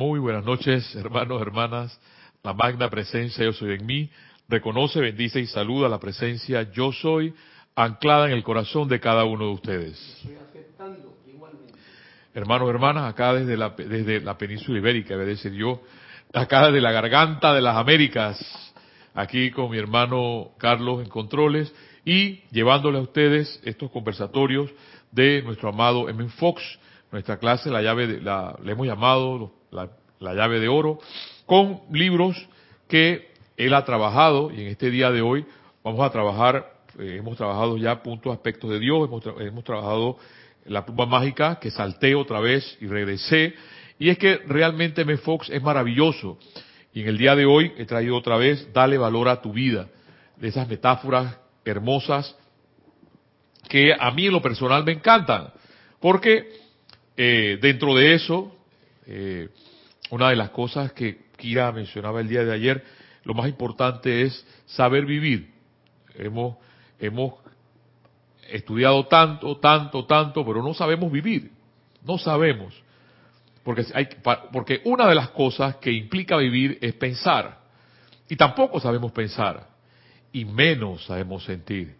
Muy buenas noches, hermanos, hermanas. La magna presencia yo soy en mí. Reconoce, bendice y saluda la presencia yo soy anclada en el corazón de cada uno de ustedes. Hermanos, hermanas, acá desde la, península ibérica, debe decir yo, acá desde la garganta de las Américas, aquí con mi hermano Carlos en controles y llevándole a ustedes estos conversatorios de nuestro amado M. Fox, nuestra clase, la llave, de, la, le hemos llamado la, la llave de oro, con libros que él ha trabajado y en este día de hoy vamos a trabajar, eh, hemos trabajado ya puntos, aspectos de Dios, hemos, hemos trabajado la pluma mágica, que salté otra vez y regresé, y es que realmente M. Fox es maravilloso. Y en el día de hoy he traído otra vez, dale valor a tu vida, de esas metáforas hermosas que a mí en lo personal me encantan, porque eh, dentro de eso, eh, una de las cosas que Kira mencionaba el día de ayer, lo más importante es saber vivir. Hemos, hemos estudiado tanto, tanto, tanto, pero no sabemos vivir. No sabemos. Porque, hay, porque una de las cosas que implica vivir es pensar. Y tampoco sabemos pensar. Y menos sabemos sentir.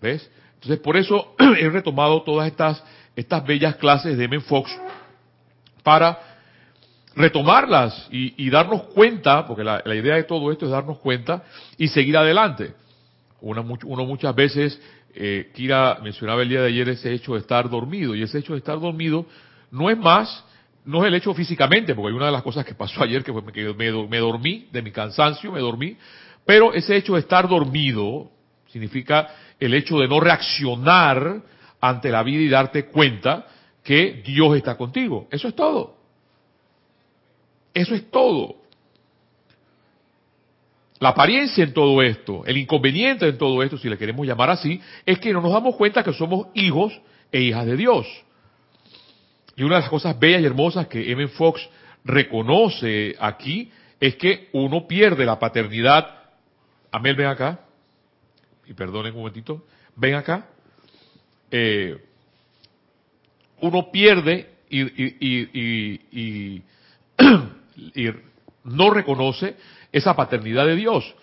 ¿Ves? Entonces, por eso he retomado todas estas, estas bellas clases de M. Fox para retomarlas y, y darnos cuenta, porque la, la, idea de todo esto es darnos cuenta y seguir adelante. Una, uno muchas veces, eh, Kira mencionaba el día de ayer ese hecho de estar dormido, y ese hecho de estar dormido no es más, no es el hecho físicamente, porque hay una de las cosas que pasó ayer que fue que me, me dormí, de mi cansancio me dormí, pero ese hecho de estar dormido significa el hecho de no reaccionar ante la vida y darte cuenta que Dios está contigo. Eso es todo. Eso es todo. La apariencia en todo esto, el inconveniente en todo esto, si le queremos llamar así, es que no nos damos cuenta que somos hijos e hijas de Dios. Y una de las cosas bellas y hermosas que M. Fox reconoce aquí es que uno pierde la paternidad. Amel, ven acá. Y perdonen un momentito. Ven acá. Eh, uno pierde y, y no reconoce esa paternidad de Dios.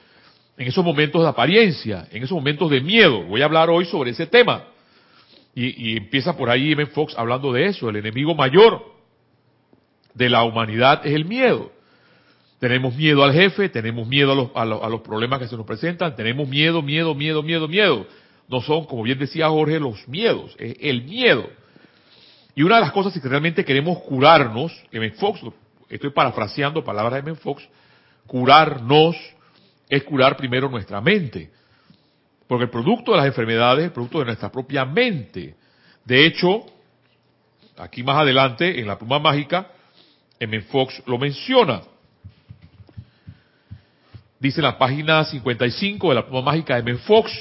En esos momentos de apariencia, en esos momentos de miedo. Voy a hablar hoy sobre ese tema. Y, empieza por ahí M. Fox hablando de eso. El enemigo mayor de la humanidad es el miedo. Tenemos miedo al jefe, tenemos miedo a los, a, los, a los problemas que se nos presentan, tenemos miedo, miedo, miedo, miedo, miedo. No son, como bien decía Jorge, los miedos, es el miedo. Y una de las cosas que realmente queremos curarnos, M. Fox estoy parafraseando palabras de M. Fox, curarnos es curar primero nuestra mente. Porque el producto de las enfermedades es el producto de nuestra propia mente. De hecho, aquí más adelante, en la pluma mágica, M. Fox lo menciona. Dice en la página 55 de la pluma mágica de M. Fox,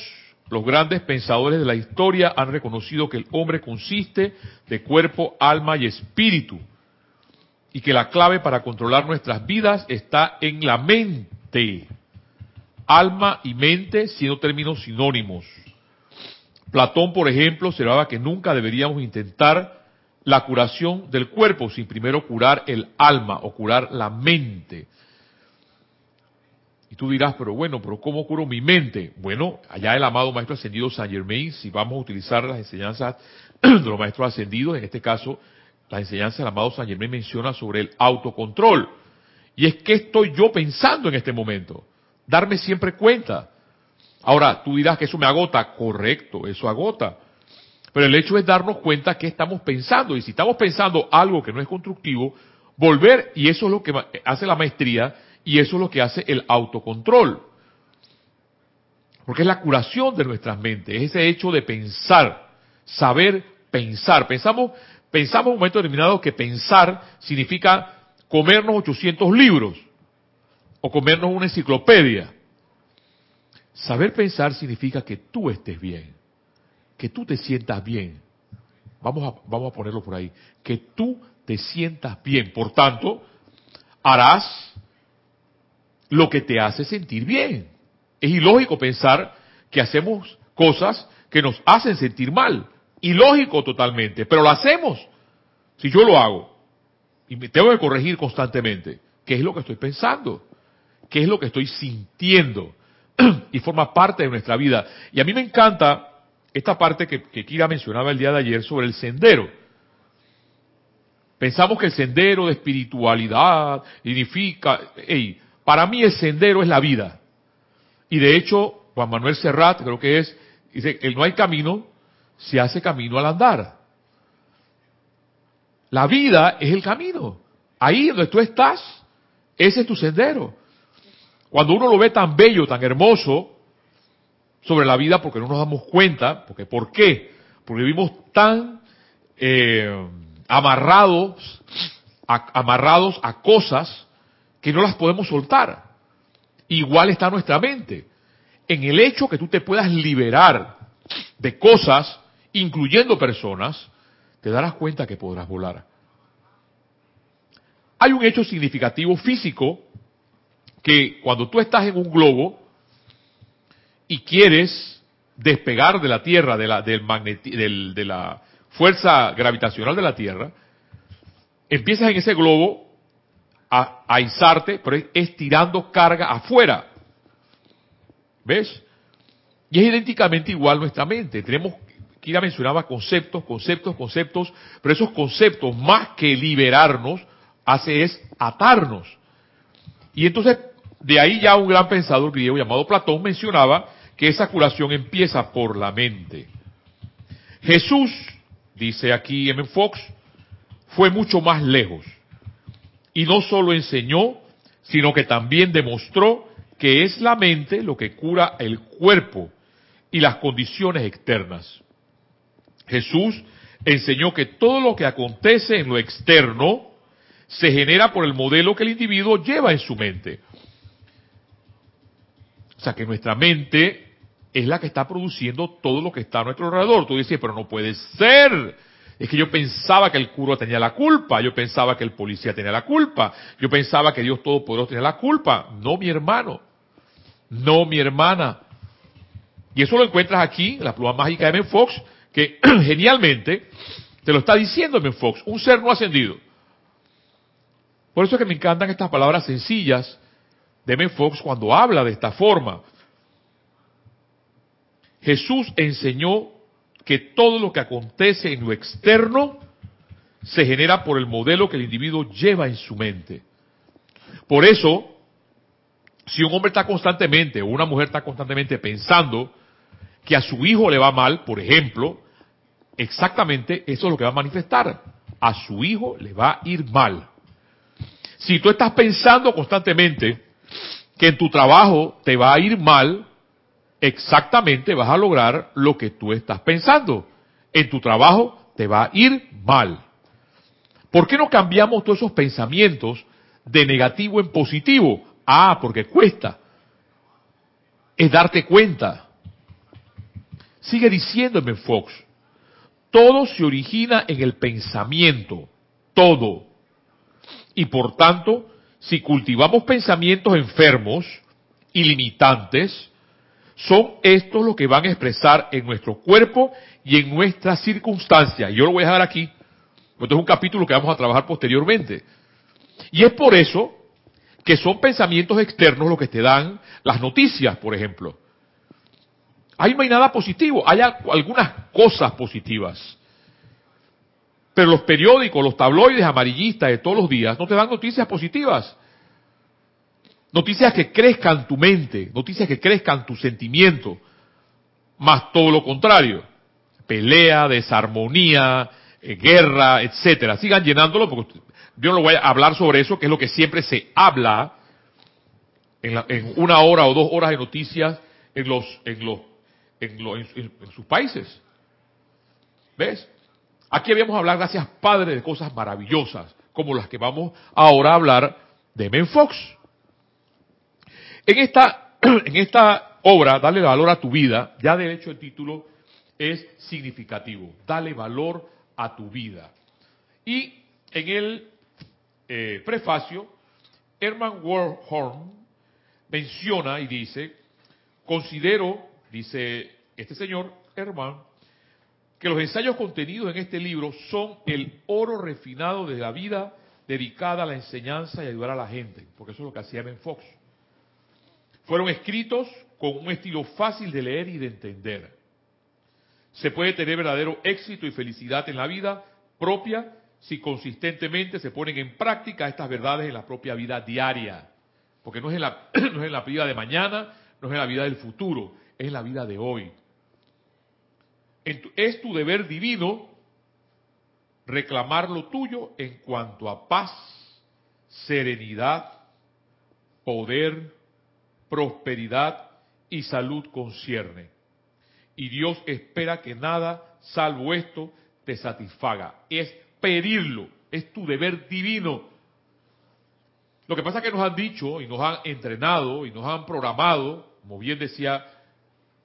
los grandes pensadores de la historia han reconocido que el hombre consiste de cuerpo, alma y espíritu y que la clave para controlar nuestras vidas está en la mente. Alma y mente siendo términos sinónimos. Platón, por ejemplo, observaba que nunca deberíamos intentar la curación del cuerpo sin primero curar el alma o curar la mente. Y tú dirás, pero bueno, pero ¿cómo curo mi mente? Bueno, allá el amado Maestro Ascendido Saint Germain, si vamos a utilizar las enseñanzas de los Maestros Ascendidos, en este caso la enseñanza del amado San Germán menciona sobre el autocontrol. Y es que estoy yo pensando en este momento. Darme siempre cuenta. Ahora, tú dirás que eso me agota. Correcto, eso agota. Pero el hecho es darnos cuenta que estamos pensando. Y si estamos pensando algo que no es constructivo, volver, y eso es lo que hace la maestría, y eso es lo que hace el autocontrol. Porque es la curación de nuestras mentes, es ese hecho de pensar, saber pensar. Pensamos, pensamos en un momento determinado que pensar significa comernos 800 libros o comernos una enciclopedia. Saber pensar significa que tú estés bien, que tú te sientas bien. Vamos a, vamos a ponerlo por ahí. Que tú te sientas bien. Por tanto, harás lo que te hace sentir bien. Es ilógico pensar que hacemos cosas que nos hacen sentir mal ilógico totalmente, pero lo hacemos. Si yo lo hago y me tengo que corregir constantemente. ¿Qué es lo que estoy pensando? ¿Qué es lo que estoy sintiendo? y forma parte de nuestra vida. Y a mí me encanta esta parte que, que Kira mencionaba el día de ayer sobre el sendero. Pensamos que el sendero de espiritualidad significa, hey, para mí el sendero es la vida. Y de hecho, Juan Manuel Serrat, creo que es, dice, el no hay camino, se hace camino al andar. La vida es el camino. Ahí donde tú estás, ese es tu sendero. Cuando uno lo ve tan bello, tan hermoso sobre la vida, porque no nos damos cuenta, porque ¿por qué? Porque vivimos tan eh, amarrados, amarrados a cosas que no las podemos soltar. Igual está nuestra mente. En el hecho que tú te puedas liberar de cosas, incluyendo personas, te darás cuenta que podrás volar. Hay un hecho significativo físico que cuando tú estás en un globo y quieres despegar de la Tierra, de la, del de la fuerza gravitacional de la Tierra, empiezas en ese globo a, a izarte, pero es, es tirando carga afuera. ¿Ves? Y es idénticamente igual nuestra mente. Tenemos, Kira mencionaba conceptos, conceptos, conceptos, pero esos conceptos, más que liberarnos, hace es atarnos. Y entonces de ahí ya un gran pensador griego llamado Platón mencionaba que esa curación empieza por la mente. Jesús, dice aquí M. Fox, fue mucho más lejos. Y no solo enseñó, sino que también demostró que es la mente lo que cura el cuerpo y las condiciones externas. Jesús enseñó que todo lo que acontece en lo externo se genera por el modelo que el individuo lleva en su mente. O sea que nuestra mente es la que está produciendo todo lo que está a nuestro alrededor. Tú dices, pero no puede ser. Es que yo pensaba que el cura tenía la culpa, yo pensaba que el policía tenía la culpa, yo pensaba que Dios Todopoderoso tenía la culpa. No, mi hermano. No, mi hermana. Y eso lo encuentras aquí, la pluma mágica de Ben Fox, que genialmente te lo está diciendo Ben Fox, un ser no ascendido. Por eso es que me encantan estas palabras sencillas Deme Fox cuando habla de esta forma. Jesús enseñó que todo lo que acontece en lo externo se genera por el modelo que el individuo lleva en su mente. Por eso, si un hombre está constantemente o una mujer está constantemente pensando que a su hijo le va mal, por ejemplo, exactamente eso es lo que va a manifestar. A su hijo le va a ir mal. Si tú estás pensando constantemente que en tu trabajo te va a ir mal, exactamente vas a lograr lo que tú estás pensando. En tu trabajo te va a ir mal. ¿Por qué no cambiamos todos esos pensamientos de negativo en positivo? Ah, porque cuesta. Es darte cuenta. Sigue diciéndome Fox. Todo se origina en el pensamiento. Todo. Y por tanto, si cultivamos pensamientos enfermos y limitantes, son estos los que van a expresar en nuestro cuerpo y en nuestras circunstancias. Yo lo voy a dejar aquí, porque es un capítulo que vamos a trabajar posteriormente. Y es por eso que son pensamientos externos los que te dan las noticias, por ejemplo. Ahí no hay nada positivo, hay algunas cosas positivas. Pero los periódicos, los tabloides amarillistas de todos los días no te dan noticias positivas. Noticias que crezcan tu mente, noticias que crezcan tu sentimiento. Más todo lo contrario. Pelea, desarmonía, eh, guerra, etcétera. Sigan llenándolo porque yo no voy a hablar sobre eso, que es lo que siempre se habla en, en una hora o dos horas de noticias en los, en los, en, sus países. ¿Ves? Aquí habíamos hablado, gracias Padre, de cosas maravillosas, como las que vamos ahora a hablar de Men Fox. En esta, en esta obra, Dale valor a tu vida, ya de hecho el título es significativo, Dale valor a tu vida. Y en el eh, prefacio, Herman Warhorn menciona y dice, considero, dice este señor Herman, que los ensayos contenidos en este libro son el oro refinado de la vida dedicada a la enseñanza y ayudar a la gente, porque eso es lo que hacía Ben Fox. Fueron escritos con un estilo fácil de leer y de entender. Se puede tener verdadero éxito y felicidad en la vida propia si consistentemente se ponen en práctica estas verdades en la propia vida diaria. Porque no es en la, no es en la vida de mañana, no es en la vida del futuro, es la vida de hoy. Es tu deber divino reclamar lo tuyo en cuanto a paz, serenidad, poder, prosperidad y salud concierne. Y Dios espera que nada, salvo esto, te satisfaga. Es pedirlo, es tu deber divino. Lo que pasa es que nos han dicho y nos han entrenado y nos han programado, como bien decía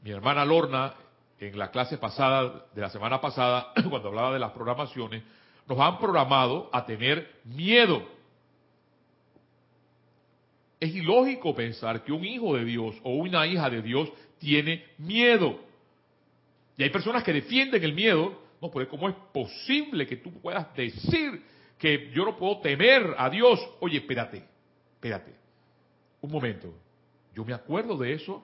mi hermana Lorna en la clase pasada, de la semana pasada, cuando hablaba de las programaciones, nos han programado a tener miedo. Es ilógico pensar que un hijo de Dios o una hija de Dios tiene miedo. Y hay personas que defienden el miedo. No, pero ¿cómo es posible que tú puedas decir que yo no puedo temer a Dios? Oye, espérate, espérate. Un momento. Yo me acuerdo de eso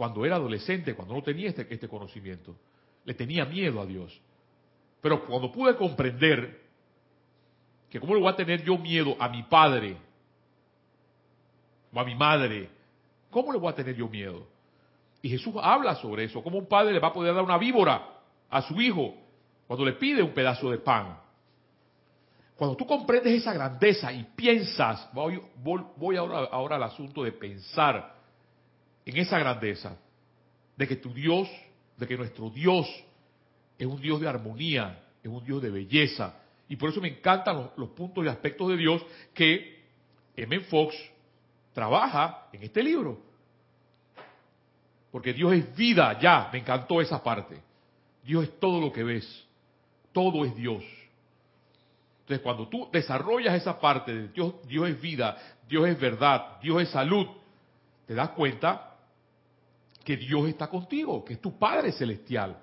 cuando era adolescente, cuando no tenía este, este conocimiento. Le tenía miedo a Dios. Pero cuando pude comprender que cómo le voy a tener yo miedo a mi padre o a mi madre, ¿cómo le voy a tener yo miedo? Y Jesús habla sobre eso, cómo un padre le va a poder dar una víbora a su hijo cuando le pide un pedazo de pan. Cuando tú comprendes esa grandeza y piensas, voy, ahora al asunto de pensar en esa grandeza, de que tu Dios, de que nuestro Dios es un Dios de armonía, es un Dios de belleza. Y por eso me encantan los, puntos y aspectos de Dios que M. Fox trabaja en este libro. Porque Dios es vida, ya, me encantó esa parte. Dios es todo lo que ves, todo es Dios. Entonces, cuando tú desarrollas esa parte de Dios, Dios es vida, Dios es verdad, Dios es salud, te das cuenta que Dios está contigo, que es tu Padre celestial.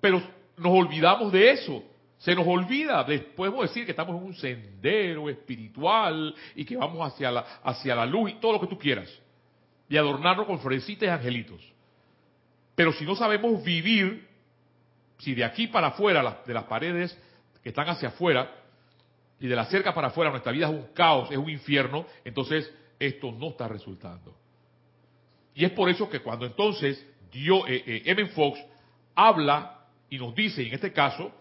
Pero nos olvidamos de eso. Se nos olvida, podemos decir que estamos en un sendero espiritual y que vamos hacia la, hacia la luz y todo lo que tú quieras. Y adornarlo con florecitas y angelitos. Pero si no sabemos vivir, si de aquí para afuera, de las paredes que están hacia afuera, y de la cerca para afuera nuestra vida es un caos, es un infierno, entonces esto no está resultando. Y es por eso que cuando entonces Dios, eh, eh Fox habla y nos dice, en este caso,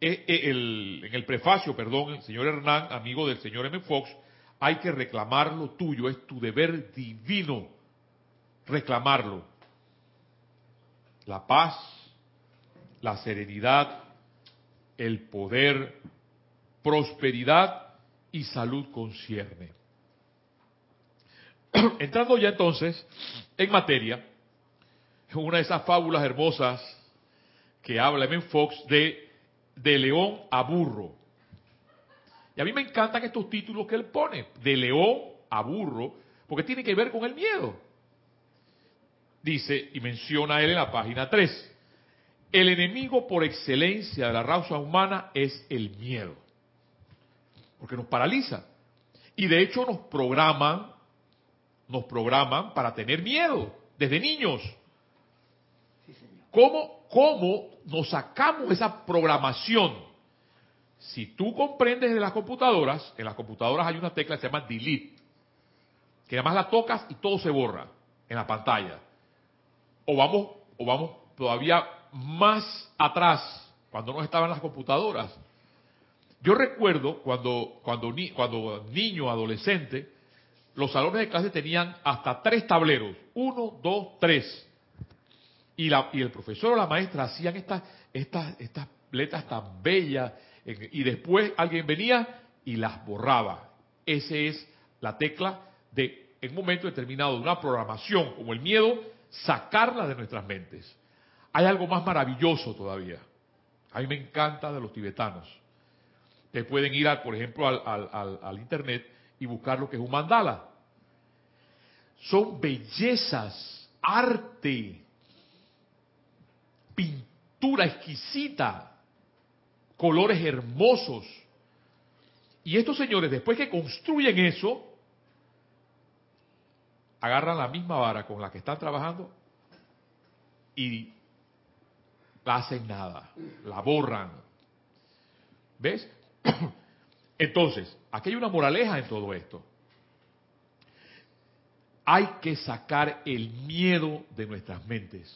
eh, eh, en el prefacio, perdón, el señor Hernán, amigo del señor M. Fox, hay que reclamar lo tuyo, es tu deber divino reclamarlo. La paz, la serenidad, el poder, prosperidad y salud concierne. Entrando ya entonces en materia, una de esas fábulas hermosas que habla en Fox de de león a burro. Y a mí me encantan estos títulos que él pone, de león a burro, porque tiene que ver con el miedo. Dice, y menciona él en la página 3, el enemigo por excelencia de la raza humana es el miedo, porque nos paraliza. Y de hecho nos programan, nos programan para tener miedo desde niños. ¿Cómo, ¿Cómo nos sacamos esa programación? Si tú comprendes de las computadoras, en las computadoras hay una tecla que se llama delete, que además la tocas y todo se borra en la pantalla. O vamos, o vamos todavía más atrás, cuando no estaban las computadoras. Yo recuerdo cuando, cuando, cuando niño, adolescente, los salones de clase tenían hasta tres tableros. Uno, dos, tres y, la, y el profesor o la maestra hacían estas, estas, letras tan bellas y después alguien venía y las borraba. Esa es la tecla de, en un momento determinado, de una programación como el miedo, sacarla de nuestras mentes. Hay algo más maravilloso todavía. A mí me encanta de los tibetanos. Ustedes pueden ir, por ejemplo, al, al, al internet y buscar lo que es un mandala. Son bellezas, arte, pintura exquisita, colores hermosos. Y estos señores, después que construyen eso, agarran la misma vara con la que están trabajando y la hacen nada, la borran. ¿Ves? Entonces, aquí hay una moraleja en todo esto. Hay que sacar el miedo de nuestras mentes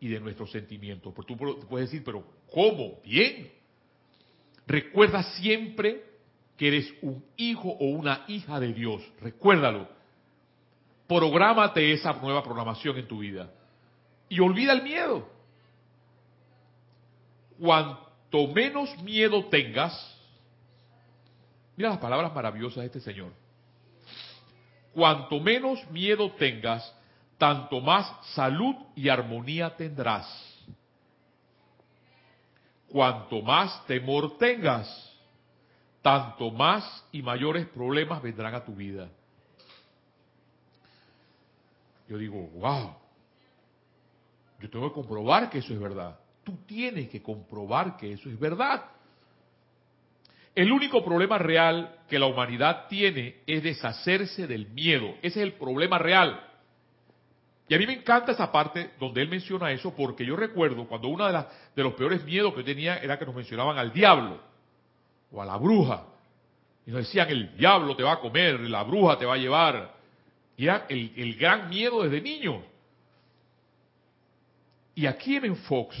y de nuestros sentimientos. Porque tú puedes decir, pero ¿cómo? Bien. Recuerda siempre que eres un hijo o una hija de Dios. Recuérdalo. Prográmate esa nueva programación en tu vida. Y olvida el miedo. Cuanto menos miedo tengas, mira las palabras maravillosas de este Señor. Cuanto menos miedo tengas, tanto más salud y armonía tendrás. Cuanto más temor tengas, tanto más y mayores problemas vendrán a tu vida. Yo digo, wow, yo tengo que comprobar que eso es verdad. Tú tienes que comprobar que eso es verdad. El único problema real que la humanidad tiene es deshacerse del miedo. Ese es el problema real. Y a mí me encanta esa parte donde él menciona eso, porque yo recuerdo cuando uno de, de los peores miedos que tenía era que nos mencionaban al diablo o a la bruja. Y nos decían, el diablo te va a comer, la bruja te va a llevar. Y era el, el gran miedo desde niño. Y aquí en Fox,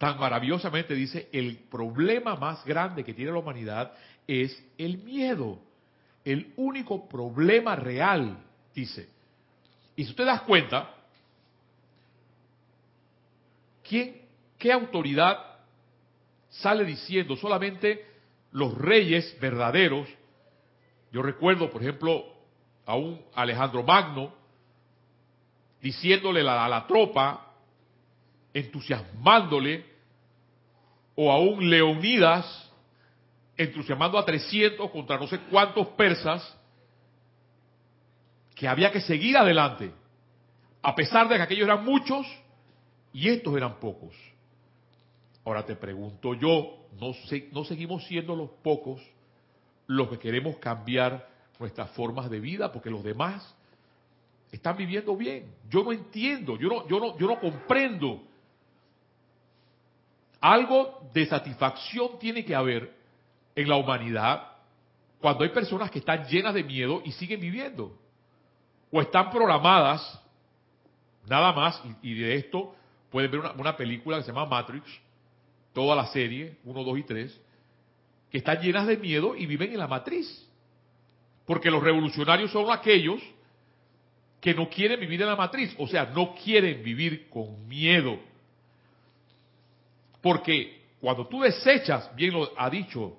tan maravillosamente dice, el problema más grande que tiene la humanidad es el miedo. El único problema real, dice. Y si usted das cuenta, ¿quién, qué autoridad sale diciendo solamente los reyes verdaderos? Yo recuerdo, por ejemplo, a un Alejandro Magno diciéndole a la tropa, entusiasmándole, o a un Leonidas entusiasmando a 300 contra no sé cuántos persas, que había que seguir adelante, a pesar de que aquellos eran muchos y estos eran pocos. Ahora te pregunto yo, ¿no, ¿no seguimos siendo los pocos los que queremos cambiar nuestras formas de vida porque los demás están viviendo bien? Yo no entiendo, yo no, yo no, yo no comprendo. Algo de satisfacción tiene que haber en la humanidad cuando hay personas que están llenas de miedo y siguen viviendo o están programadas, nada más, y, de esto pueden ver una, película que se llama Matrix, toda la serie, 1, 2 y 3, que están llenas de miedo y viven en la matriz. Porque los revolucionarios son aquellos que no quieren vivir en la matriz, o sea, no quieren vivir con miedo. Porque cuando tú desechas, bien lo ha dicho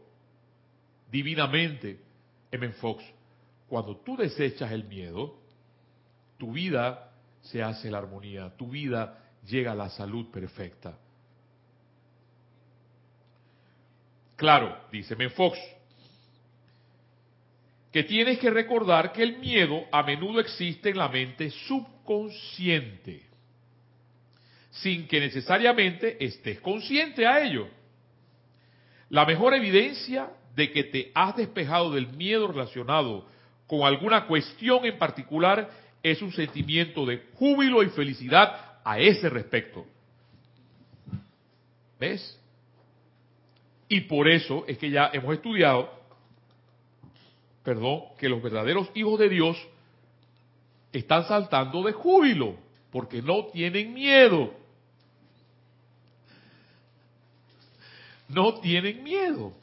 divinamente M. Fox, cuando tú desechas el miedo, tu vida se hace la armonía, tu vida llega a la salud perfecta. Claro, dice Fox, que tienes que recordar que el miedo a menudo existe en la mente subconsciente, sin que necesariamente estés consciente a ello. La mejor evidencia de que te has despejado del miedo relacionado con alguna cuestión en particular es un sentimiento de júbilo y felicidad a ese respecto. ¿Ves? Y por eso es que ya hemos estudiado, perdón, que los verdaderos hijos de Dios están saltando de júbilo, porque no tienen miedo. No tienen miedo.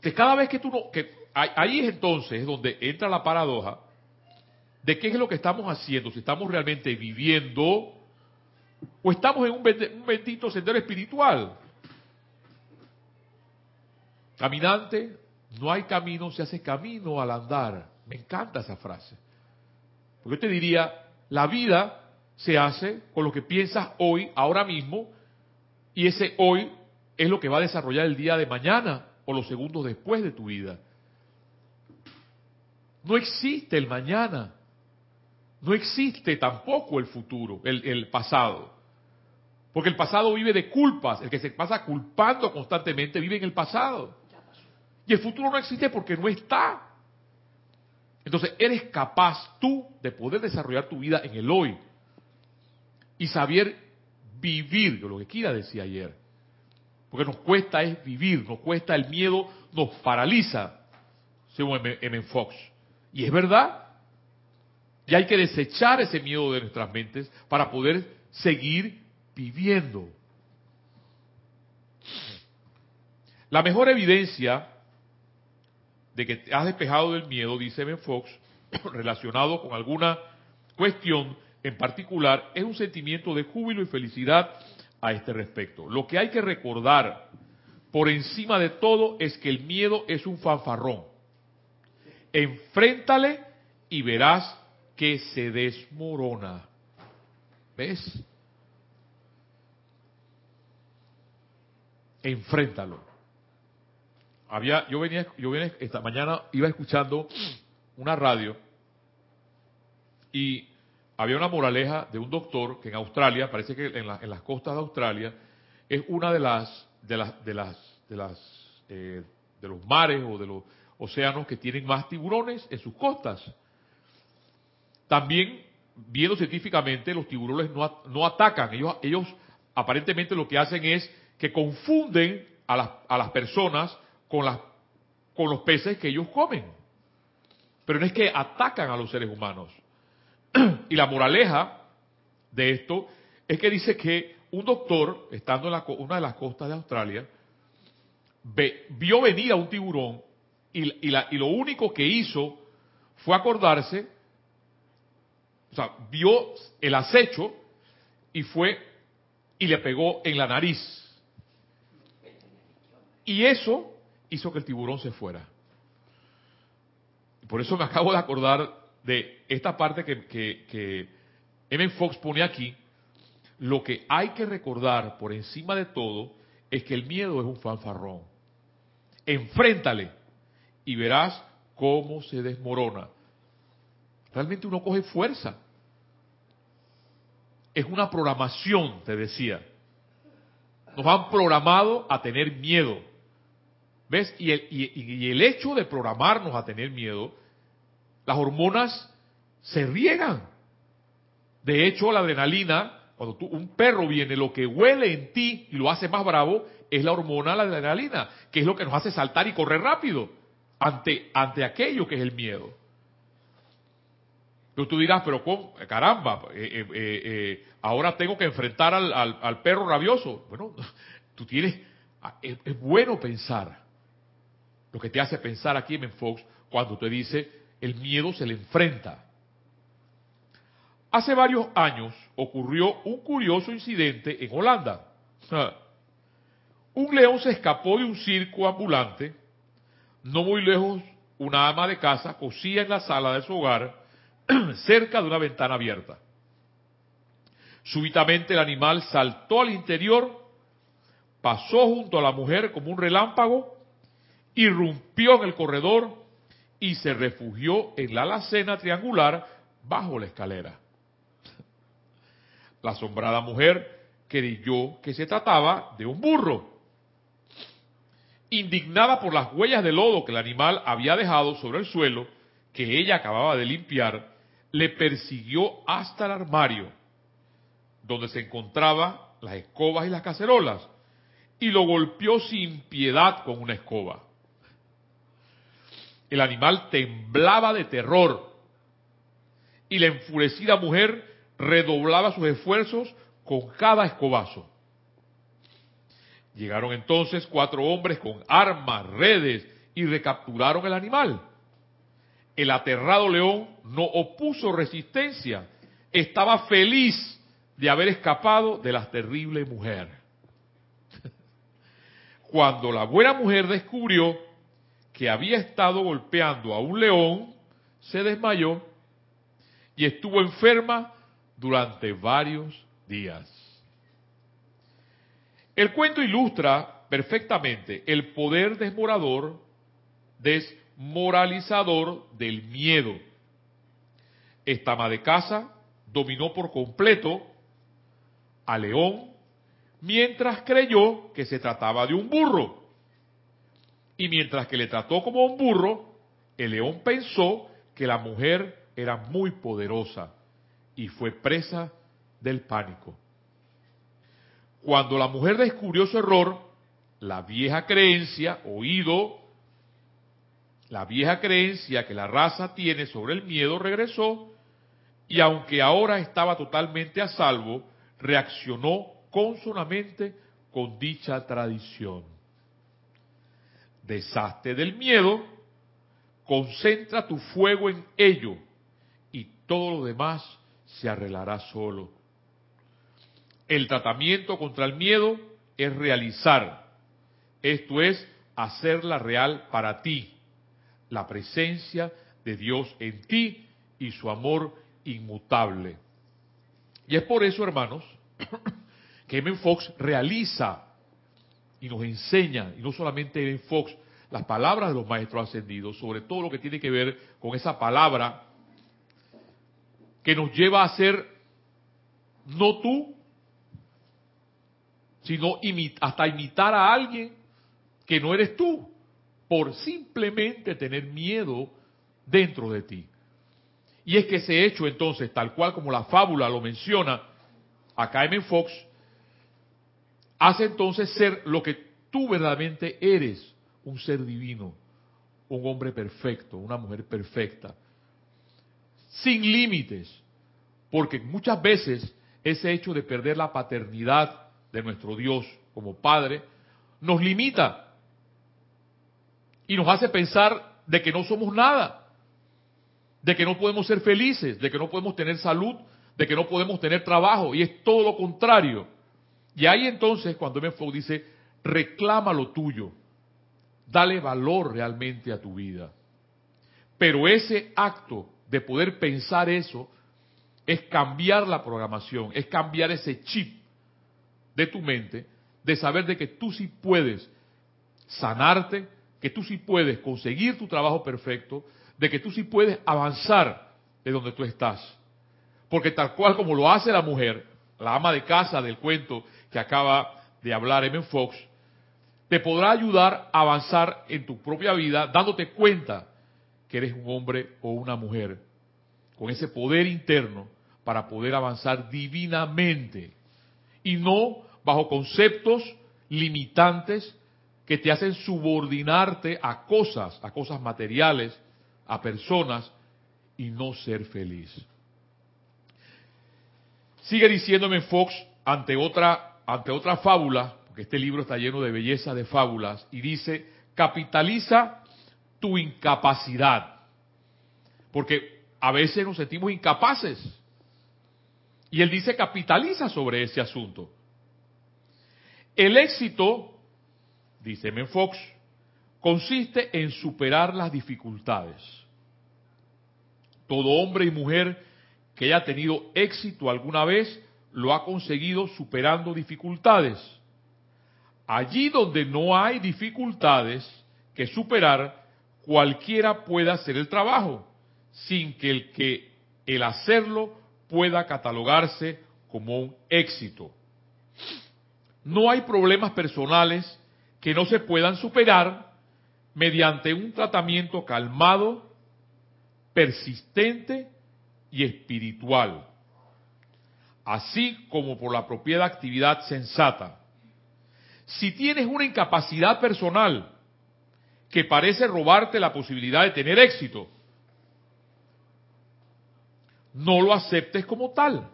Que cada vez que tú no, que ahí es entonces donde entra la paradoja de qué es lo que estamos haciendo, si estamos realmente viviendo o estamos en un bendito sendero espiritual. Caminante, no hay camino, se hace camino al andar. Me encanta esa frase. Porque yo te diría, la vida se hace con lo que piensas hoy, ahora mismo, y ese hoy es lo que va a desarrollar el día de mañana o los segundos después de tu vida. No existe el mañana. No existe tampoco el futuro, el, pasado. Porque el pasado vive de culpas. El que se pasa culpando constantemente vive en el pasado. Y el futuro no existe porque no está. Entonces, eres capaz tú de poder desarrollar tu vida en el hoy y saber vivir, lo que Kira decía ayer. Porque nos cuesta es vivir, nos cuesta el miedo, nos paraliza, según M. Fox. Y es verdad. Y hay que desechar ese miedo de nuestras mentes para poder seguir viviendo. La mejor evidencia de que te has despejado del miedo, dice Ben Fox, relacionado con alguna cuestión en particular, es un sentimiento de júbilo y felicidad a este respecto. Lo que hay que recordar por encima de todo es que el miedo es un fanfarrón. Enfréntale y verás que se desmorona. ¿Ves? Enfréntalo había, yo venía, yo venía esta mañana iba escuchando una radio y había una moraleja de un doctor que en Australia, parece que en, las costas de Australia, es una de las de las de las de las eh, de los mares o de los océanos que tienen más tiburones en sus costas. También, viendo científicamente, los tiburones no, no atacan. Ellos, ellos aparentemente lo que hacen es que confunden a las, a las personas con, las, con los peces que ellos comen. Pero no es que atacan a los seres humanos. y la moraleja de esto es que dice que un doctor, estando en una de las costas de Australia, vio venir a un tiburón y, y lo único que hizo fue acordarse, o sea, vio el acecho y fue y le pegó en la nariz. Y eso hizo que el tiburón se fuera. Por eso me acabo de acordar de esta parte que, que, M. Fox pone aquí. Lo que hay que recordar por encima de todo es que el miedo es un fanfarrón. Enfréntale y verás cómo se desmorona. Realmente uno coge fuerza. Es una programación, te decía. Nos han programado a tener miedo. ¿Ves? Y el, y, el hecho de programarnos a tener miedo, las hormonas se riegan. De hecho, la adrenalina, cuando un perro viene, lo que huele en ti y lo hace más bravo es la hormona la adrenalina, que es lo que nos hace saltar y correr rápido ante, ante aquello que es el miedo. Pero tú dirás, pero caramba, eh, eh, eh, ahora tengo que enfrentar al, al, perro rabioso. Bueno, tú tienes, es bueno pensar lo que te hace pensar aquí en Fox cuando te dice el miedo se le enfrenta. Hace varios años ocurrió un curioso incidente en Holanda. Un león se escapó de un circo ambulante. No muy lejos, una ama de casa cosía en la sala de su hogar, cerca de una ventana abierta. Súbitamente el animal saltó al interior, pasó junto a la mujer como un relámpago irrumpió en el corredor y se refugió en la alacena triangular bajo la escalera. La asombrada mujer creyó que se trataba de un burro. Indignada por las huellas de lodo que el animal había dejado sobre el suelo, que ella acababa de limpiar, le persiguió hasta el armario, donde se encontraban las escobas y las cacerolas, y lo golpeó sin piedad con una escoba. El animal temblaba de terror y la enfurecida mujer redoblaba sus esfuerzos con cada escobazo. Llegaron entonces cuatro hombres con armas, redes y recapturaron el animal. El aterrado león no opuso resistencia, estaba feliz de haber escapado de la terrible mujer. Cuando la buena mujer descubrió que había estado golpeando a un león, se desmayó y estuvo enferma durante varios días. El cuento ilustra perfectamente el poder desmorador, desmoralizador del miedo. Esta ama de casa dominó por completo a León mientras creyó que se trataba de un burro Y mientras que le trató como un burro, el león pensó que la mujer era muy poderosa y fue presa del pánico. Cuando la mujer descubrió su error, la vieja creencia, oído, la vieja creencia que la raza tiene sobre el miedo regresó y aunque ahora estaba totalmente a salvo, reaccionó consonamente con dicha tradición. Deshazte del miedo, concentra tu fuego en ello y todo lo demás se arreglará solo. El tratamiento contra el miedo es realizar, esto es, hacerla real para ti, la presencia de Dios en ti y su amor inmutable. Y es por eso, hermanos, que M. Fox realiza y nos enseña, y no solamente M. Fox, las palabras de los maestros ascendidos, sobre todo lo que tiene que ver con esa palabra que nos lleva a ser no tú, sino hasta imitar a alguien que no eres tú, por simplemente tener miedo dentro de ti. Y es que ese hecho entonces, tal cual como la fábula lo menciona, acá M. Fox, hace entonces ser lo que tú verdaderamente eres, un ser divino, un hombre perfecto, una mujer perfecta, sin límites, porque muchas veces ese hecho de perder la paternidad de nuestro Dios como Padre nos limita y nos hace pensar de que no somos nada, de que no podemos ser felices, de que no podemos tener salud, de que no podemos tener trabajo, y es todo lo contrario. Y ahí entonces, cuando M. Fogg dice, reclama lo tuyo, dale valor realmente a tu vida. Pero ese acto de poder pensar eso es cambiar la programación, es cambiar ese chip de tu mente, de saber de que tú sí puedes sanarte, que tú sí puedes conseguir tu trabajo perfecto, de que tú sí puedes avanzar de donde tú estás. Porque tal cual como lo hace la mujer, la ama de casa del cuento que acaba de hablar M. Fox, te podrá ayudar a avanzar en tu propia vida dándote cuenta que eres un hombre o una mujer con ese poder interno para poder avanzar divinamente y no bajo conceptos limitantes que te hacen subordinarte a cosas, a cosas materiales, a personas y no ser feliz. Sigue diciéndome Fox ante otra ante otra fábula, porque este libro está lleno de belleza de fábulas y dice, "Capitaliza tu incapacidad." Porque a veces nos sentimos incapaces. Y él dice, "Capitaliza sobre ese asunto." El éxito dice M. Fox, consiste en superar las dificultades. Todo hombre y mujer que haya tenido éxito alguna vez lo ha conseguido superando dificultades. Allí donde no hay dificultades que superar, cualquiera puede hacer el trabajo, sin que el que el hacerlo pueda catalogarse como un éxito. No hay problemas personales que no se puedan superar mediante un tratamiento calmado, persistente y espiritual, así como por la propia actividad sensata. Si tienes una incapacidad personal que parece robarte la posibilidad de tener éxito, no lo aceptes como tal.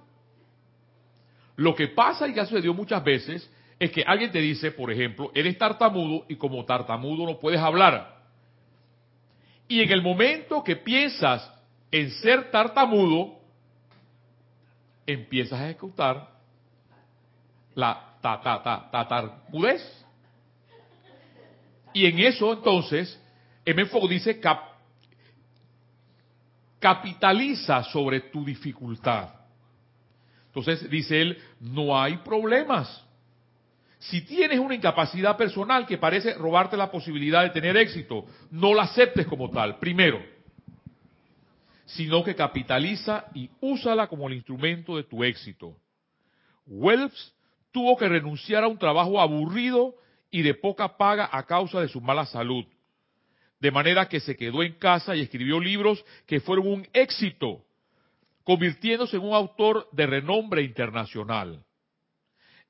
Lo que pasa y que ha sucedido muchas veces es que alguien te dice, por ejemplo, eres tartamudo y como tartamudo no puedes hablar. Y en el momento que piensas en ser tartamudo, empiezas a ejecutar la ta. Y en eso entonces, M. Fogg dice, capitaliza sobre tu dificultad. Entonces dice él, no hay problemas. Si tienes una incapacidad personal que parece robarte la posibilidad de tener éxito, no la aceptes como tal, primero, sino que capitaliza y úsala como el instrumento de tu éxito. Wells tuvo que renunciar a un trabajo aburrido y de poca paga a causa de su mala salud. de manera que se quedó en casa y escribió libros que fueron un éxito, convirtiéndose en un autor de renombre internacional.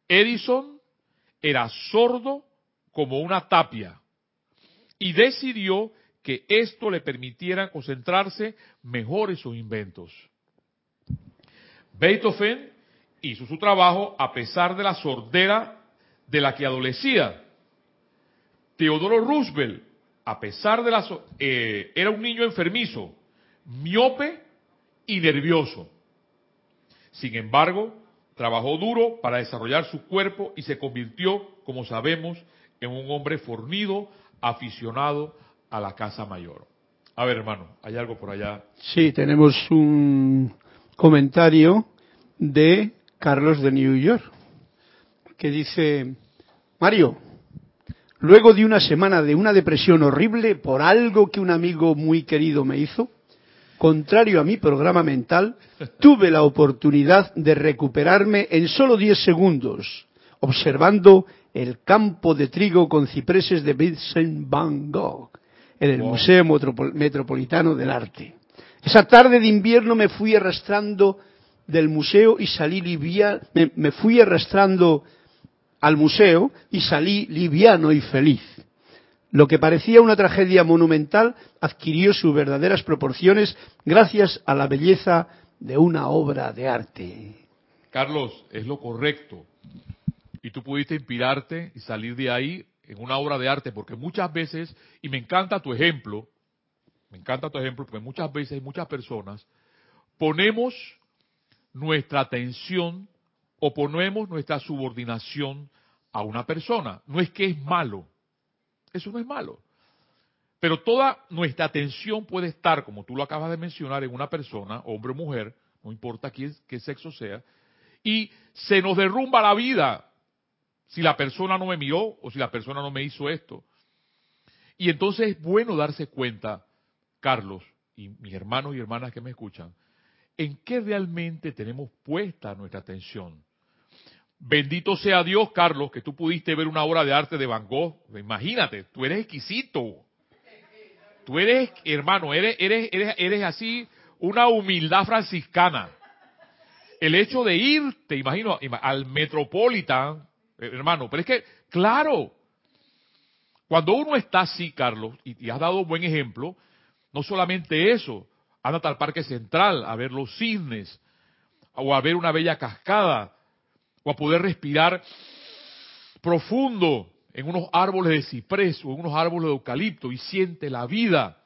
Edison era sordo como una tapia y decidió que esto le permitiera concentrarse mejor en sus inventos. Beethoven hizo su trabajo a pesar de la sordera de la que adolecía. Teodoro Roosevelt, a pesar de la eh, era un niño enfermizo, miope y nervioso. Sin embargo, trabajó duro para desarrollar su cuerpo y se convirtió, como sabemos, en un hombre fornido, aficionado a la casa mayor. A ver, hermano, ¿hay algo por allá? Sí, tenemos un comentario de Carlos de New York, que dice, Mario, luego de una semana de una depresión horrible por algo que un amigo muy querido me hizo, contrario a mi programa mental, tuve la oportunidad de recuperarme en solo 10 segundos, observando el campo de trigo con cipreses de Vincent Van Gogh en el Museo Metropolitano del Arte. Esa tarde de invierno me fui arrastrando del museo y salí liviano, me, fui arrastrando al museo y salí liviano y feliz. Lo que parecía una tragedia monumental adquirió sus verdaderas proporciones gracias a la belleza de una obra de arte. Carlos, es lo correcto. Y tú pudiste inspirarte y salir de ahí en una obra de arte, porque muchas veces, y me encanta tu ejemplo, me encanta tu ejemplo, porque muchas veces muchas personas, ponemos nuestra atención o ponemos nuestra subordinación a una persona. No es que es malo, eso no es malo. Pero toda nuestra atención puede estar, como tú lo acabas de mencionar, en una persona, hombre o mujer, no importa qué, qué sexo sea, y se nos derrumba la vida si la persona no me miró o si la persona no me hizo esto. Y entonces es bueno darse cuenta, Carlos y mis hermanos y hermanas que me escuchan, en qué realmente tenemos puesta nuestra atención. Bendito sea Dios, Carlos, que tú pudiste ver una obra de arte de Van Gogh. Imagínate, tú eres exquisito. Tú eres, hermano, eres, eres, eres, eres así una humildad franciscana. El hecho de irte, imagino, al Metropolitan, hermano, pero es que, claro, cuando uno está así, Carlos, y, has dado un buen ejemplo, no solamente eso, Ándate al Parque Central a ver los cisnes, o a ver una bella cascada, o a poder respirar profundo en unos árboles de ciprés o en unos árboles de eucalipto y siente la vida.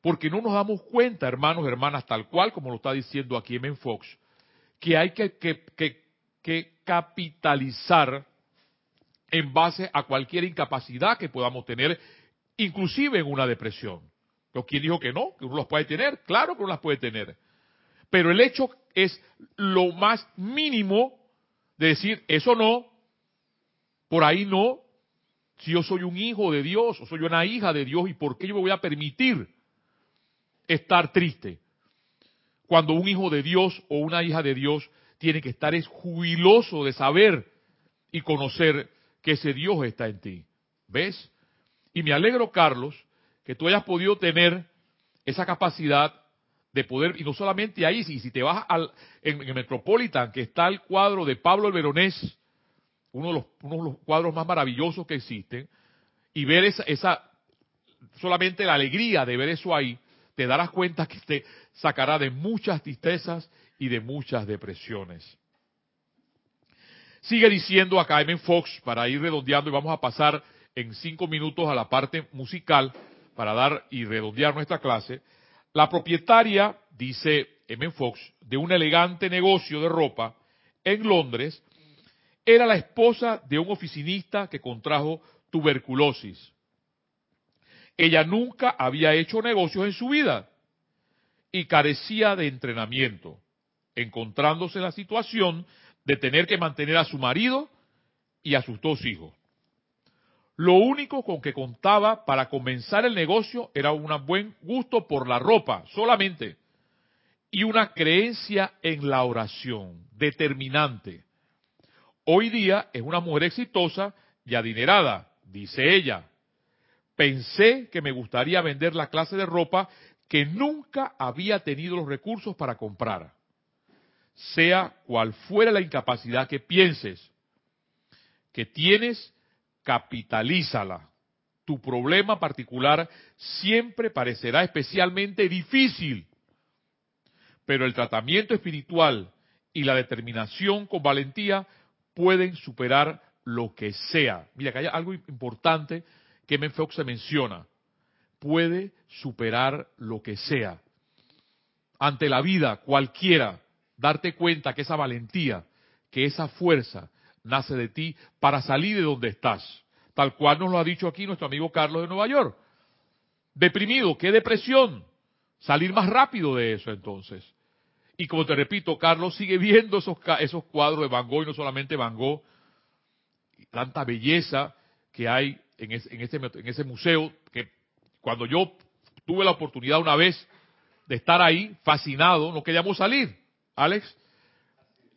Porque no nos damos cuenta, hermanos, hermanas, tal cual como lo está diciendo aquí M. Fox, que hay que capitalizar en base a cualquier incapacidad que podamos tener, inclusive en una depresión. ¿Quién dijo que no? Que uno las puede tener. Claro que uno las puede tener. Pero el hecho es lo más mínimo de decir, eso no, por ahí no. Si yo soy un hijo de Dios o soy una hija de Dios, ¿y por qué yo me voy a permitir estar triste? Cuando un hijo de Dios o una hija de Dios tiene que estar es jubiloso de saber y conocer que ese Dios está en ti. ¿Ves? Y me alegro, Carlos, que tú hayas podido tener esa capacidad de poder, y no solamente ahí, si, si te vas al, en, el Metropolitan, que está el cuadro de Pablo el Veronés, uno de, los, uno de los cuadros más maravillosos que existen, y ver esa, esa, solamente la alegría de ver eso ahí, te darás cuenta que te sacará de muchas tristezas y de muchas depresiones. Sigue diciendo acá M. Fox, para ir redondeando y vamos a pasar en cinco minutos a la parte musical, para dar y redondear nuestra clase, la propietaria, dice M. Fox, de un elegante negocio de ropa en Londres, era la esposa de un oficinista que contrajo tuberculosis. Ella nunca había hecho negocios en su vida y carecía de entrenamiento, encontrándose en la situación de tener que mantener a su marido y a sus dos hijos. Lo único con que contaba para comenzar el negocio era un buen gusto por la ropa, solamente, y una creencia en la oración, determinante. Hoy día es una mujer exitosa y adinerada, dice ella, pensé que me gustaría vender la clase de ropa que nunca había tenido los recursos para comprar. Sea cual fuera la incapacidad que pienses que tienes, capitalízala. Tu problema particular siempre parecerá especialmente difícil, pero el tratamiento espiritual y la determinación con valentía pueden superar lo que sea. Mira, que hay algo importante que Menfox se menciona. Puede superar lo que sea. Ante la vida, cualquiera, darte cuenta que esa valentía, que esa fuerza nace de ti para salir de donde estás. Tal cual nos lo ha dicho aquí nuestro amigo Carlos de Nueva York. Deprimido, ¿qué depresión? Salir más rápido de eso entonces. Y como te repito, Carlos sigue viendo esos, esos cuadros de Van Gogh y no solamente Van Gogh, tanta belleza que hay en, en, ese, en ese museo, que cuando yo tuve la oportunidad una vez de estar ahí, fascinado, no queríamos salir, Alex,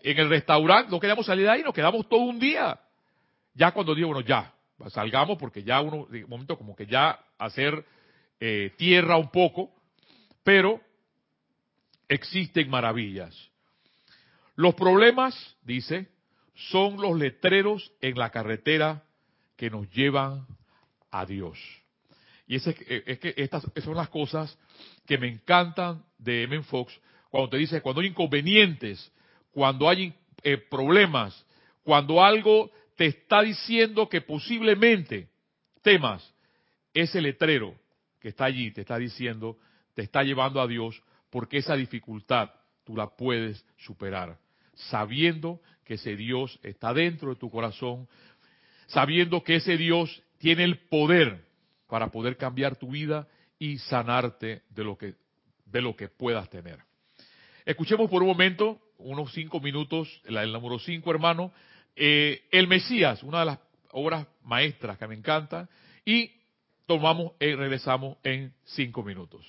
en el restaurante, no queríamos salir de ahí, nos quedamos todo un día. Ya cuando digo, bueno, ya, salgamos porque ya uno, de momento como que ya hacer eh, tierra un poco, pero existen maravillas. Los problemas, dice, son los letreros en la carretera que nos llevan a Dios. Y es, es que estas son las cosas que me encantan de M. Fox, cuando te dice, cuando hay inconvenientes, cuando hay eh, problemas, cuando algo te está diciendo que posiblemente temas, ese letrero que está allí te está diciendo, te está llevando a Dios, porque esa dificultad tú la puedes superar, sabiendo que ese Dios está dentro de tu corazón, sabiendo que ese Dios tiene el poder para poder cambiar tu vida y sanarte de lo que, de lo que puedas tener. Escuchemos por un momento, unos cinco minutos, el, número cinco, hermano, eh, El Mesías, una de las obras maestras que me encantan, y tomamos y regresamos en cinco minutos.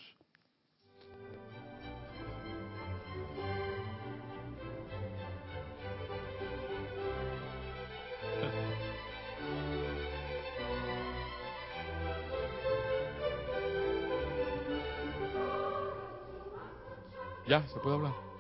Ya, se puede hablar.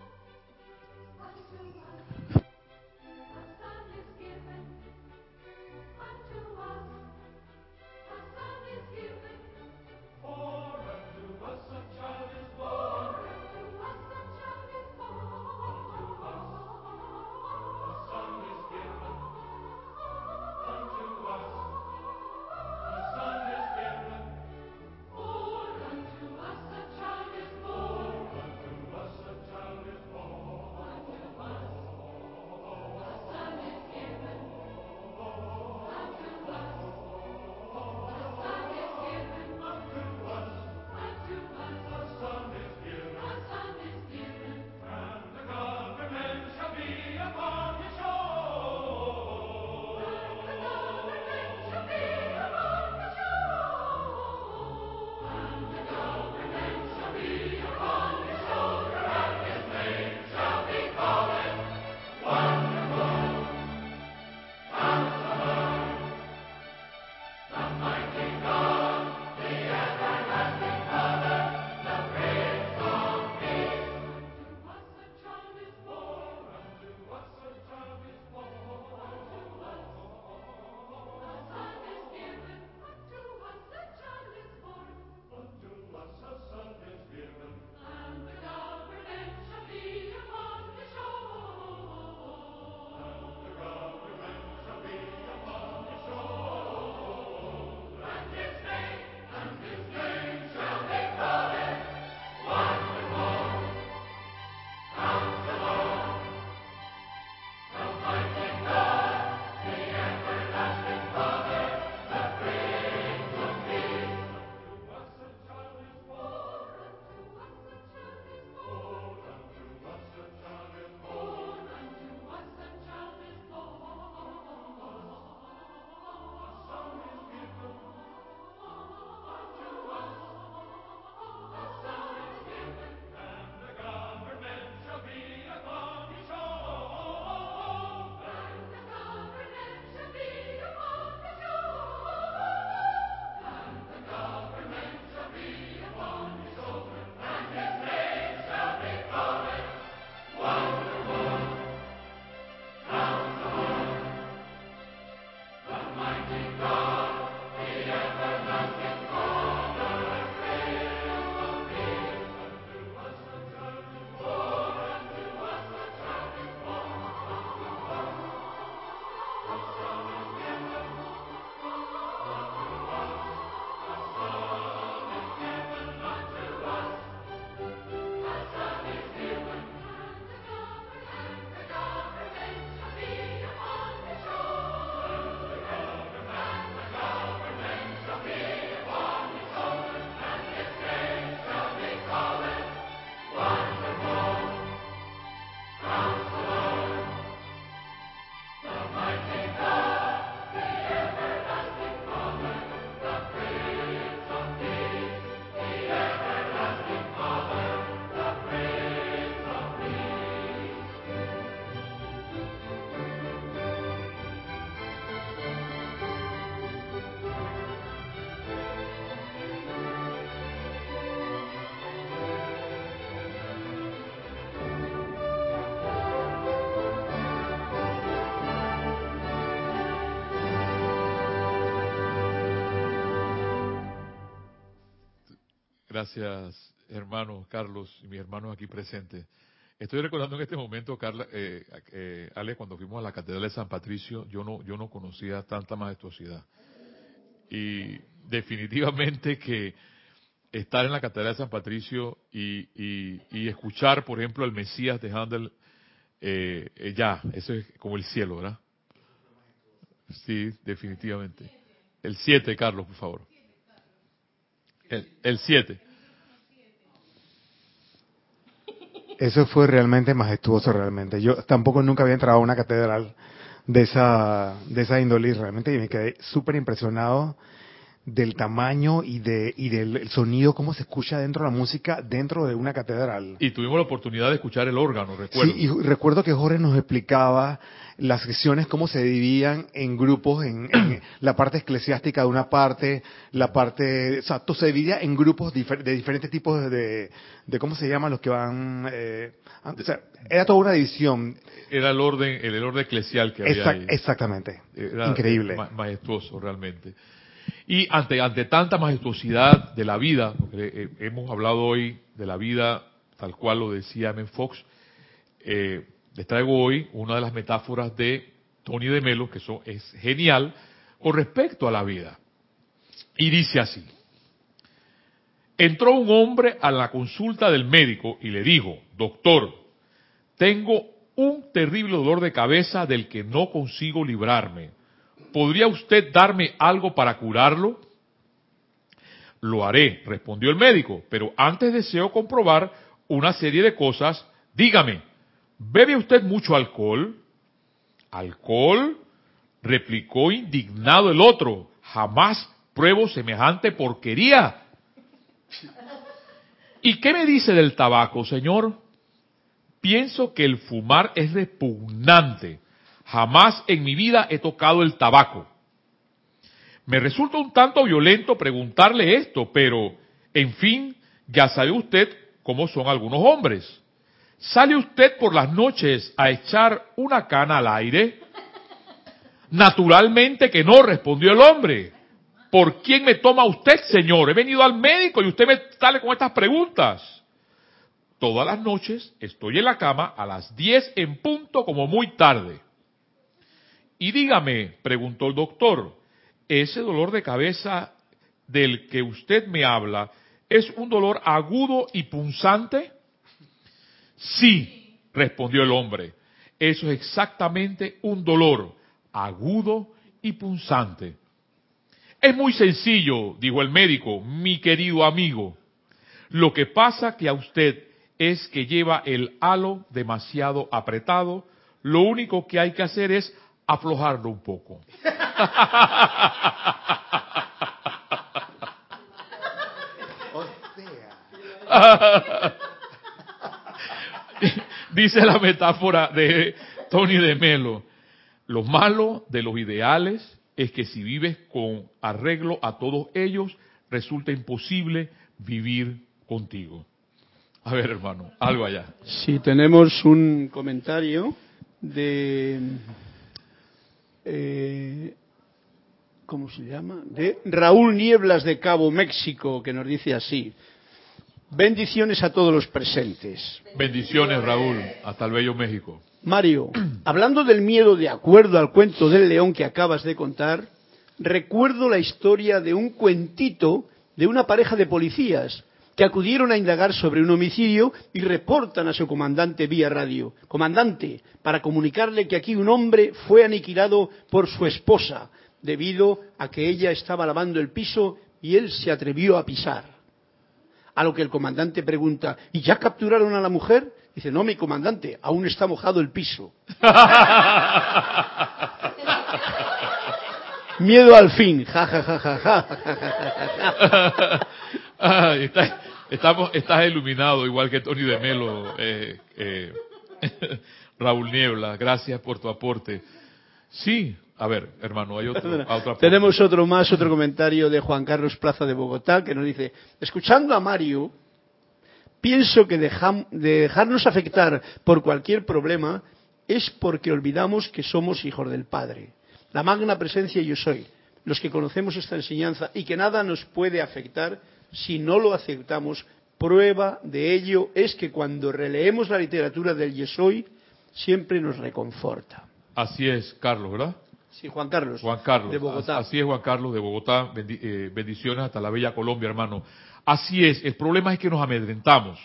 Gracias, hermanos Carlos y mis hermanos aquí presentes. Estoy recordando en este momento, Carla, eh, eh, Ale, cuando fuimos a la Catedral de San Patricio, yo no, yo no conocía tanta majestuosidad. Y definitivamente que estar en la Catedral de San Patricio y, escuchar, por ejemplo, al Mesías de Handel, eh, eh, ya, eso es como el cielo, ¿verdad? Sí, definitivamente. El 7, Carlos, por favor. El 7. Eso fue realmente majestuoso, realmente. Yo tampoco nunca había entrado a una catedral de esa, de esa índole realmente y me quedé súper impresionado del tamaño y de y del sonido, cómo se escucha dentro de la música dentro de una catedral. Y tuvimos la oportunidad de escuchar el órgano, recuerdo. Sí, y recuerdo que Jorge nos explicaba las sesiones cómo se dividían en grupos, en, la parte eclesiástica de una parte, la parte, o sea, todo se dividía en grupos de diferentes tipos de, de, ¿cómo se llaman los que van? Eh, o sea, era toda una división. Era el orden, el, orden eclesial que había ahí. Exactamente. Increíble. majestuoso, realmente. Y ante, tanta majestuosidad de la vida, porque eh, hemos hablado hoy de la vida tal cual lo decía M. Fox, eh, les traigo hoy una de las metáforas de Tony de Melo, que es genial, con respecto a la vida. Y dice así, entró un hombre a la consulta del médico y le dijo, doctor, tengo un terrible dolor de cabeza del que no consigo librarme ¿podría usted darme algo para curarlo? Lo haré, respondió el médico, pero antes deseo comprobar una serie de cosas. Dígame, ¿bebe usted mucho alcohol? ¿Alcohol? replicó indignado el otro. Jamás pruebo semejante porquería. ¿Y qué me dice del tabaco, señor? Pienso que el fumar es repugnante Jamás en mi vida he tocado el tabaco. Me resulta un tanto violento preguntarle esto, pero, en fin, ya sabe usted cómo son algunos hombres. ¿Sale usted por las noches a echar una cana al aire? Naturalmente que no, respondió el hombre. ¿Por quién me toma usted, señor? He venido al médico y usted me sale con estas preguntas. Todas las noches estoy en la cama a las 10 en punto como muy tarde. Y dígame, preguntó el doctor, ¿ese dolor de cabeza del que usted me habla es un dolor agudo y punzante? Sí, respondió el hombre, eso es exactamente un dolor agudo y punzante. Es muy sencillo, dijo el médico, mi querido amigo. Lo que pasa que a usted es que lleva el halo demasiado apretado. Lo único que hay que hacer es aflojarlo un poco. Dice la metáfora de Tony de Melo, lo malo de los ideales es que si vives con arreglo a todos ellos, resulta imposible vivir contigo. A ver, hermano, algo allá. Si tenemos un comentario de eh, ¿cómo se llama? De Raúl Nieblas de Cabo México, que nos dice así. Bendiciones a todos los presentes. Bendiciones, Raúl, hasta el bello México. Mario, hablando del miedo de acuerdo al cuento del león que acabas de contar, recuerdo la historia de un cuentito de una pareja de policías que acudieron a indagar sobre un homicidio y reportan a su comandante vía radio. Comandante, para comunicarle que aquí un hombre fue aniquilado por su esposa debido a que ella estaba lavando el piso y él se atrevió a pisar. A lo que el comandante pregunta, ¿y ya capturaron a la mujer? Dice, no, mi comandante, aún está mojado el piso. Miedo al fin. Ja, ja, ja, ja, ja. Estamos, estás iluminado, igual que Tony de Melo, eh, eh, Raúl Niebla. Gracias por tu aporte. Sí, a ver, hermano, hay otro. Tenemos otro más, otro comentario de Juan Carlos Plaza de Bogotá, que nos dice, escuchando a Mario, pienso que de dejarnos afectar por cualquier problema es porque olvidamos que somos hijos del Padre la magna presencia yo soy, los que conocemos esta enseñanza y que nada nos puede afectar, si no lo aceptamos. Prueba de ello es que cuando releemos la literatura del Yesoy, siempre nos reconforta. Así es, Carlos, ¿verdad? Sí, Juan Carlos. Juan Carlos. De Bogotá. Así es, Juan Carlos de Bogotá. Eh, bendiciones hasta la bella Colombia, hermano. Así es. El problema es que nos amedrentamos.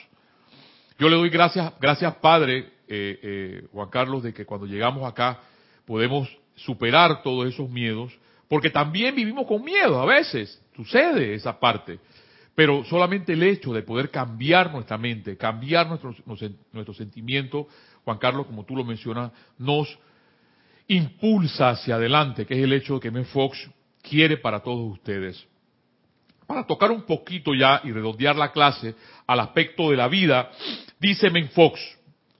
Yo le doy gracias, gracias Padre, eh, eh, Juan Carlos, de que cuando llegamos acá podemos superar todos esos miedos, porque también vivimos con miedo a veces. Sucede esa parte. Pero solamente el hecho de poder cambiar nuestra mente, cambiar nuestro sentimiento, Juan Carlos, como tú lo mencionas, nos impulsa hacia adelante, que es el hecho que Men Fox quiere para todos ustedes. Para tocar un poquito ya y redondear la clase al aspecto de la vida, dice Men Fox,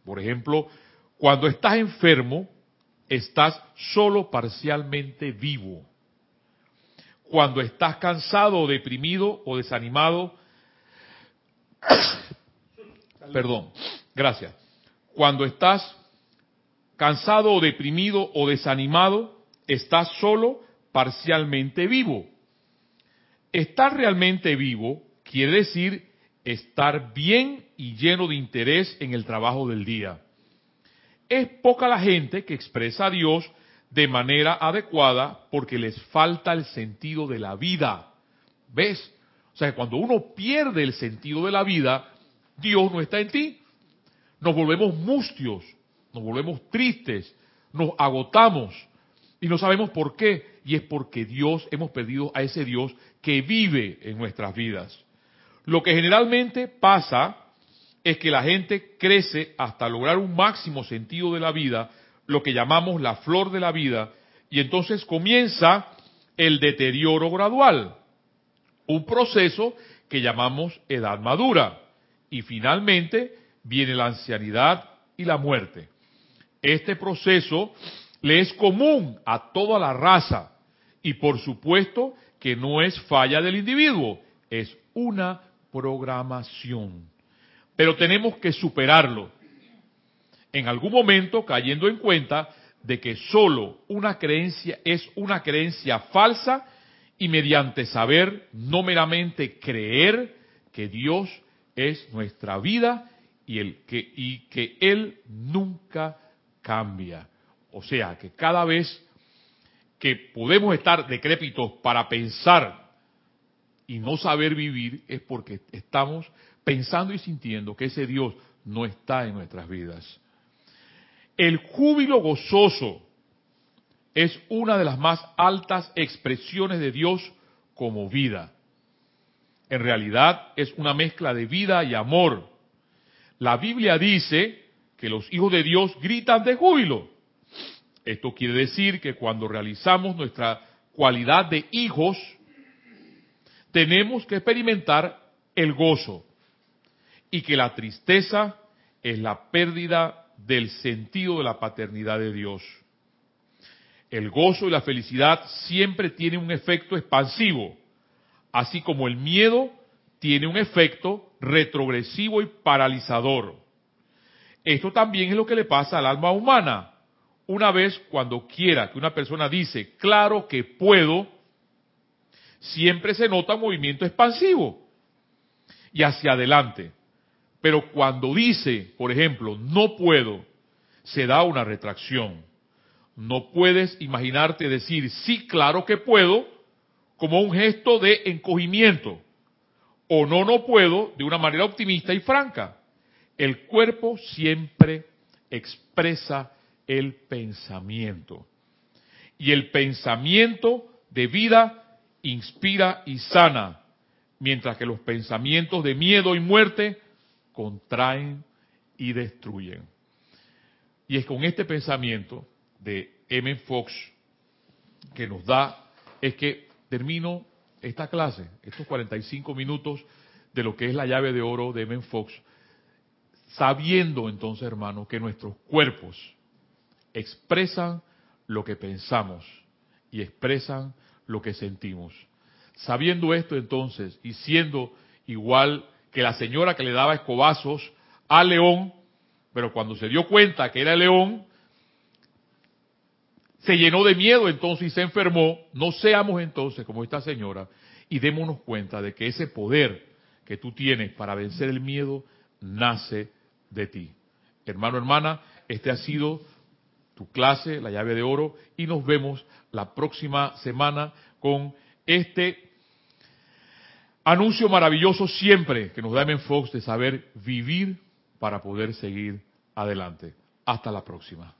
por ejemplo, cuando estás enfermo, estás solo parcialmente vivo. Cuando estás cansado deprimido o desanimado, perdón, gracias. Cuando estás cansado o deprimido o desanimado, estás solo parcialmente vivo. Estar realmente vivo quiere decir estar bien y lleno de interés en el trabajo del día. Es poca la gente que expresa a Dios de manera adecuada porque les falta el sentido de la vida. ¿Ves? O sea, que cuando uno pierde el sentido de la vida, Dios no está en ti. Nos volvemos mustios, nos volvemos tristes, nos agotamos y no sabemos por qué. Y es porque Dios, hemos perdido a ese Dios que vive en nuestras vidas. Lo que generalmente pasa es que la gente crece hasta lograr un máximo sentido de la vida, lo que llamamos la flor de la vida, y entonces comienza el deterioro gradual, un proceso que llamamos edad madura, y finalmente viene la ancianidad y la muerte. Este proceso le es común a toda la raza, y por supuesto que no es falla del individuo, es una programación. Pero tenemos que superarlo. En algún momento cayendo en cuenta de que solo una creencia es una creencia falsa y mediante saber, no meramente creer que Dios es nuestra vida y, el que, y que Él nunca cambia. O sea, que cada vez que podemos estar decrépitos para pensar y no saber vivir es porque estamos pensando y sintiendo que ese Dios no está en nuestras vidas. El júbilo gozoso es una de las más altas expresiones de Dios como vida. En realidad es una mezcla de vida y amor. La Biblia dice que los hijos de Dios gritan de júbilo. Esto quiere decir que cuando realizamos nuestra cualidad de hijos, tenemos que experimentar el gozo y que la tristeza es la pérdida del sentido de la paternidad de Dios. El gozo y la felicidad siempre tienen un efecto expansivo, así como el miedo tiene un efecto retrogresivo y paralizador. Esto también es lo que le pasa al alma humana. Una vez cuando quiera que una persona dice, claro que puedo, siempre se nota un movimiento expansivo y hacia adelante. Pero cuando dice, por ejemplo, no puedo, se da una retracción. No puedes imaginarte decir, sí, claro que puedo, como un gesto de encogimiento. O no, no puedo, de una manera optimista y franca. El cuerpo siempre expresa el pensamiento. Y el pensamiento de vida inspira y sana, mientras que los pensamientos de miedo y muerte contraen y destruyen. Y es con este pensamiento de M. Fox que nos da, es que termino esta clase, estos 45 minutos de lo que es la llave de oro de M. Fox, sabiendo entonces, hermano, que nuestros cuerpos expresan lo que pensamos y expresan lo que sentimos. Sabiendo esto entonces y siendo igual que la señora que le daba escobazos al león, pero cuando se dio cuenta que era león, se llenó de miedo entonces y se enfermó, no seamos entonces como esta señora y démonos cuenta de que ese poder que tú tienes para vencer el miedo nace de ti. Hermano, hermana, este ha sido tu clase, la llave de oro, y nos vemos la próxima semana con este anuncio maravilloso siempre que nos da M. Fox de saber vivir para poder seguir adelante. Hasta la próxima.